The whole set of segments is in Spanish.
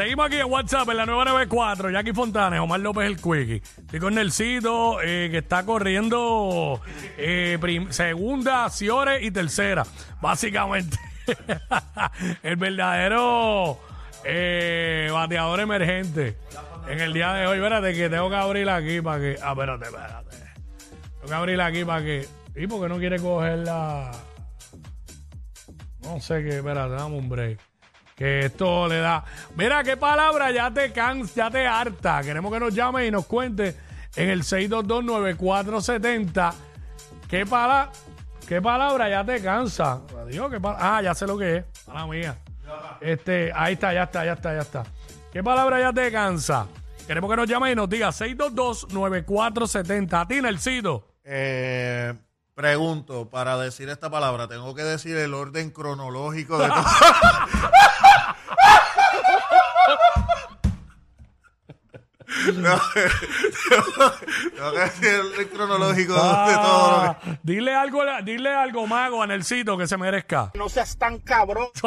Seguimos aquí en WhatsApp en la 994, Jackie Fontanes, Omar López el Quickie. Estoy con Nelsito, eh, que está corriendo eh, segunda, Ciore y tercera. Básicamente, el verdadero eh, bateador emergente en el día de hoy. Espérate que tengo que abrir aquí para que... Ah, espérate, espérate. Tengo que abrir aquí para que... ¿Y por qué no quiere coger la...? No sé qué, espérate, dame un break. Que esto le da. Mira, qué palabra ya te cansa, ya te harta. Queremos que nos llame y nos cuente en el 6229470. ¿Qué, pala ¿Qué palabra ya te cansa? Digo, ¿qué pala- ah, ya sé lo que es. A la mía. Este, ahí está, ya está, ya está, ya está. ¿Qué palabra ya te cansa? Queremos que nos llame y nos diga 6229470. A ti, Nelsito. Eh, pregunto, para decir esta palabra, tengo que decir el orden cronológico de todo. No, tengo que decir el cronológico de todo lo que. Ah, dile algo, dile algo mago a Nelsito que se merezca. No seas tan cabrón.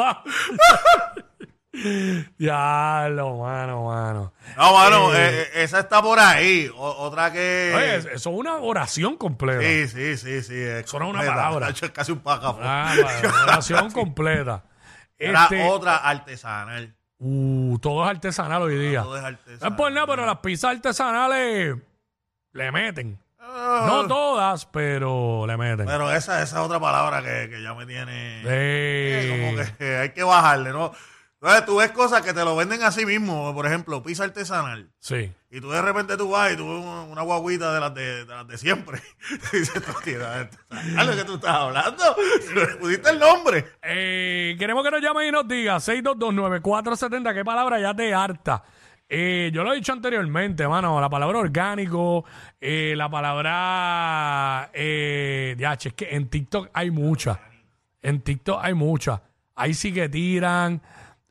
ya lo mano, mano. No, mano, Eh. eh, esa está por ahí. O- otra que. Oye, eso es una oración completa. sí, sí, sí, sí. es es una palabra. Es casi un pájaro. Ah, vale, oración completa. Era Este, otra artesanal. Uh, todo es artesanal hoy día. Todo es No artesanal. es por nada, pero las pizzas artesanales le meten. Ah, No todas, pero le meten. Pero esa, esa es otra palabra que, que ya me tiene. Eh, Como que hay que bajarle, ¿no? Entonces tú ves cosas que te lo venden así mismo, por ejemplo, pizza artesanal. Sí. Y tú de repente tú vas y tú ves una, guaguita de las de, de las de siempre. y dices, ¿de qué tú estás hablando? ¿Le pusiste el nombre? Eh, queremos que nos llamen y nos diga 6229470 qué palabra ya te harta. Eh, yo lo he dicho anteriormente, mano, la palabra orgánico, eh, la palabra eh, ya, es que en TikTok hay muchas. En TikTok hay muchas. Ahí sí que tiran.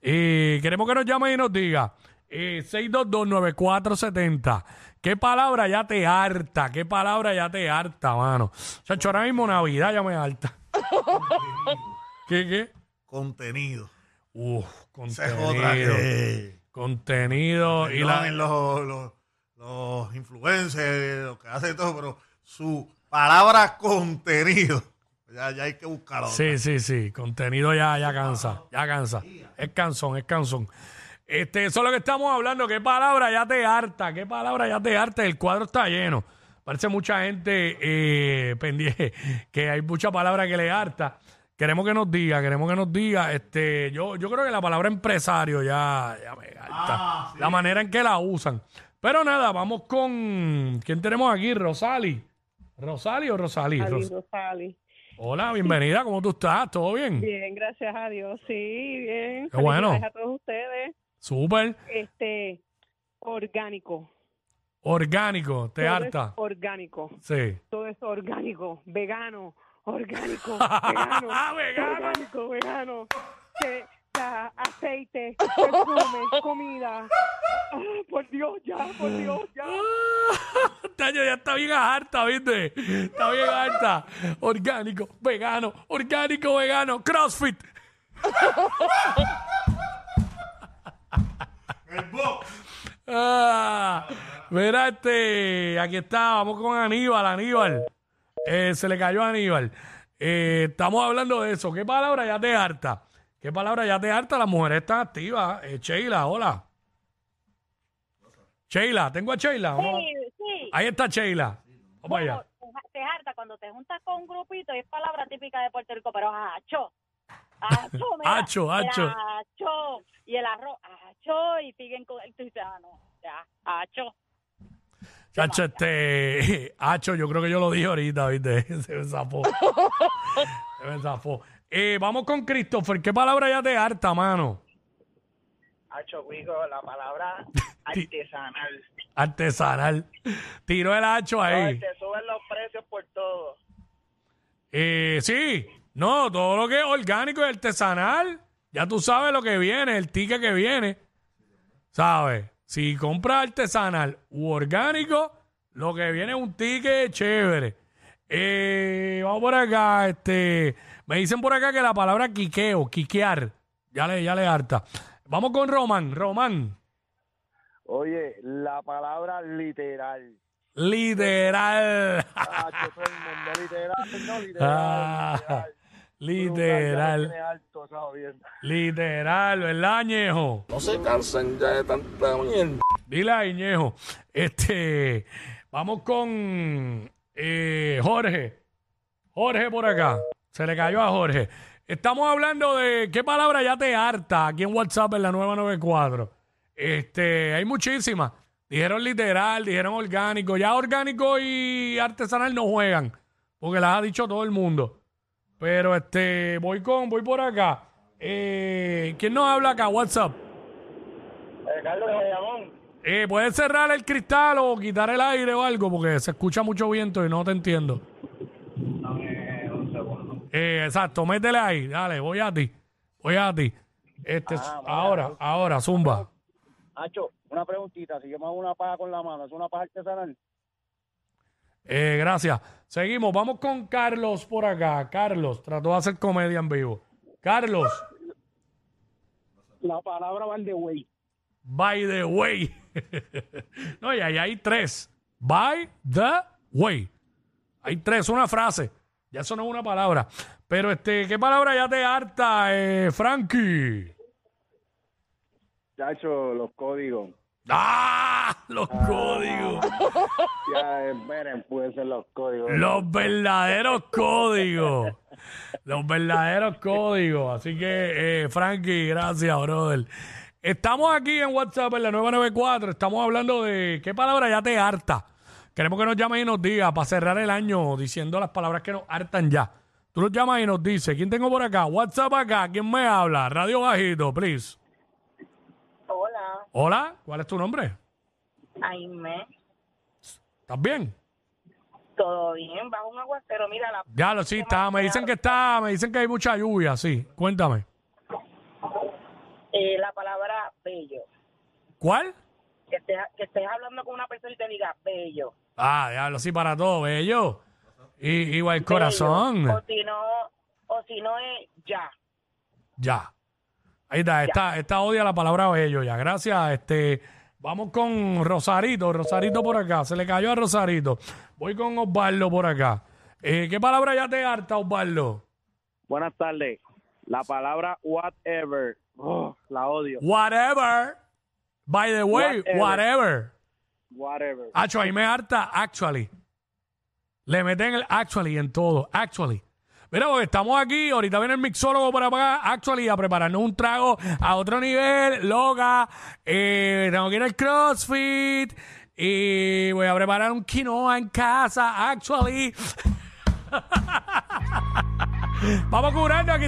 Eh, queremos que nos llamen y nos diga eh, 6229470 ¿Qué palabra ya te harta? ¿Qué palabra ya te harta, mano? O sea, ahora mismo Navidad ya me harta. ¿Qué, qué? Contenido. Uf, Esa es contenido. otra que... Contenido y la... Los, los, los influencers, los que hacen todo, pero su palabra contenido, ya, ya hay que buscarlo. Sí, sí, sí. Contenido ya, ya cansa. Ya cansa. Es cansón, es cansón. Este, eso es lo que estamos hablando. ¿Qué palabra ya te harta? ¿Qué palabra ya te harta? El cuadro está lleno. Parece mucha gente eh, pendiente, que hay mucha palabra que le harta. Queremos que nos diga, queremos que nos diga. Este, yo, yo creo que la palabra empresario ya, ya me harta. La manera en que la usan. Pero nada, vamos con. ¿Quién tenemos aquí? Rosali. ¿Rosali o Rosali? Ali Ros- Rosali. Hola, bienvenida. ¿Cómo tú estás? ¿Todo bien? Bien, gracias a Dios. Sí, bien. Qué bueno. Felicidades a todos ustedes. Súper. Este, orgánico. Orgánico. ¿Te Todo es harta? orgánico. Sí. Todo es orgánico. Vegano. Orgánico. vegano. Vegano. Orgánico, vegano. Que, da aceite, perfume, comida. Ah, por Dios, ya, por Dios, ya. Ya está bien harta, ¿viste? Está bien harta. Orgánico, vegano, orgánico, vegano, CrossFit. Ah, mira, este, aquí está, vamos con Aníbal, Aníbal. Eh, se le cayó a Aníbal. Eh, estamos hablando de eso. ¿Qué palabra ya te harta? ¿Qué palabra ya te harta? Las mujeres están activas. Eh, Sheila, hola. Sheila, tengo a Sheila. Sí. Ahí está Sheila. Vamos allá. Bueno, te harta cuando te juntas con un grupito y es palabra típica de Puerto Rico, pero acho. Acho, mira, Acho, acho. mira, acho. Y el arroz, acho. Y siguen con el. Dices, ah, ya, acho. Chacho, este. Hacho, yo creo que yo lo dije ahorita, ¿viste? Se me zafó. Se me zafó. Eh, vamos con Christopher. ¿Qué palabra ya te harta, mano? Hacho, Wigo, la palabra artesanal. Artesanal. Tiró el hacho ahí. Te suben los precios por todo. Eh, sí. No, todo lo que es orgánico y artesanal. Ya tú sabes lo que viene, el ticket que viene. ¿Sabes? Si compras artesanal u orgánico, lo que viene es un ticket chévere. Eh, vamos por acá, este. Me dicen por acá que la palabra quiqueo, quiquear, ya le, ya le harta. Vamos con Román. Román. Oye, la palabra literal. Literal. Ah, literal, no literal. Ah, literal. literal. ¿verdad, Ñejo? No se cansan ya de tanta mierda. Dile ahí, Ñejo. Este, vamos con eh, Jorge. Jorge por acá. Se le cayó a Jorge. Estamos hablando de qué palabra ya te harta aquí en WhatsApp en la 994. Este, hay muchísimas. Dijeron literal, dijeron orgánico. Ya orgánico y artesanal no juegan, porque las ha dicho todo el mundo. Pero este, voy con, voy por acá. Eh, ¿Quién nos habla acá? WhatsApp. Carlos de Bayamón. Eh, ¿Puedes cerrar el cristal o quitar el aire o algo? Porque se escucha mucho viento y no te entiendo. Eh, exacto, métele ahí. Dale, voy a ti. Voy a ti. Este, ahora, ahora, zumba. Hacho, una preguntita. Si yo me hago una paja con la mano, ¿es una paja artesanal? Eh, gracias. Seguimos. Vamos con Carlos por acá. Carlos, trató de hacer comedia en vivo. Carlos, La palabra van de way. by the way. no, y ahí hay tres. By the way. Hay tres, una frase. Ya eso no es una palabra. Pero este, ¿qué palabra ya te harta, eh, Frankie? Chacho, los códigos. ¡Ah! Los códigos. Ya, esperen, pueden ser los códigos. Los verdaderos códigos. Los verdaderos códigos. Así que, eh, Frankie, gracias, brother. Estamos aquí en WhatsApp en la 994. Estamos hablando de qué palabra ya te harta. Queremos que nos llames y nos digas para cerrar el año diciendo las palabras que nos hartan ya. Tú nos llamas y nos dices, ¿quién tengo por acá? WhatsApp acá, ¿quién me habla? Radio bajito, please. Hola, ¿cuál es tu nombre? Aime. ¿Estás bien? ¿Todo bien? Bajo un aguacero. Mira, la, Ya lo sí, está. Me dicen que está, me dicen que hay mucha lluvia, sí. Cuéntame. eh, la palabra bello. ¿Cuál? Que estés, que estés hablando con una persona y te diga bello. Ah, diablo, sí, para todo, bello. Y, igual el corazón. O si no, o si no es ya. Ya. Ahí está, esta, esta odia la palabra bello ya. Gracias. Este, vamos con Rosarito, Rosarito por acá. Se le cayó a Rosarito. Voy con Osvaldo por acá. Eh, ¿Qué palabra ya te harta, Osvaldo? Buenas tardes. La palabra whatever. Oh, la odio. Whatever. By the way, Whatever. whatever. Whatever. Acho, ahí me harta actually. Le meten el actually en todo. Actually. Mira, porque estamos aquí, ahorita viene el mixólogo para acá, actually, a prepararnos un trago a otro nivel, loca. Eh, tengo que ir al CrossFit y voy a preparar un quinoa en casa, actually. Vamos curando aquí.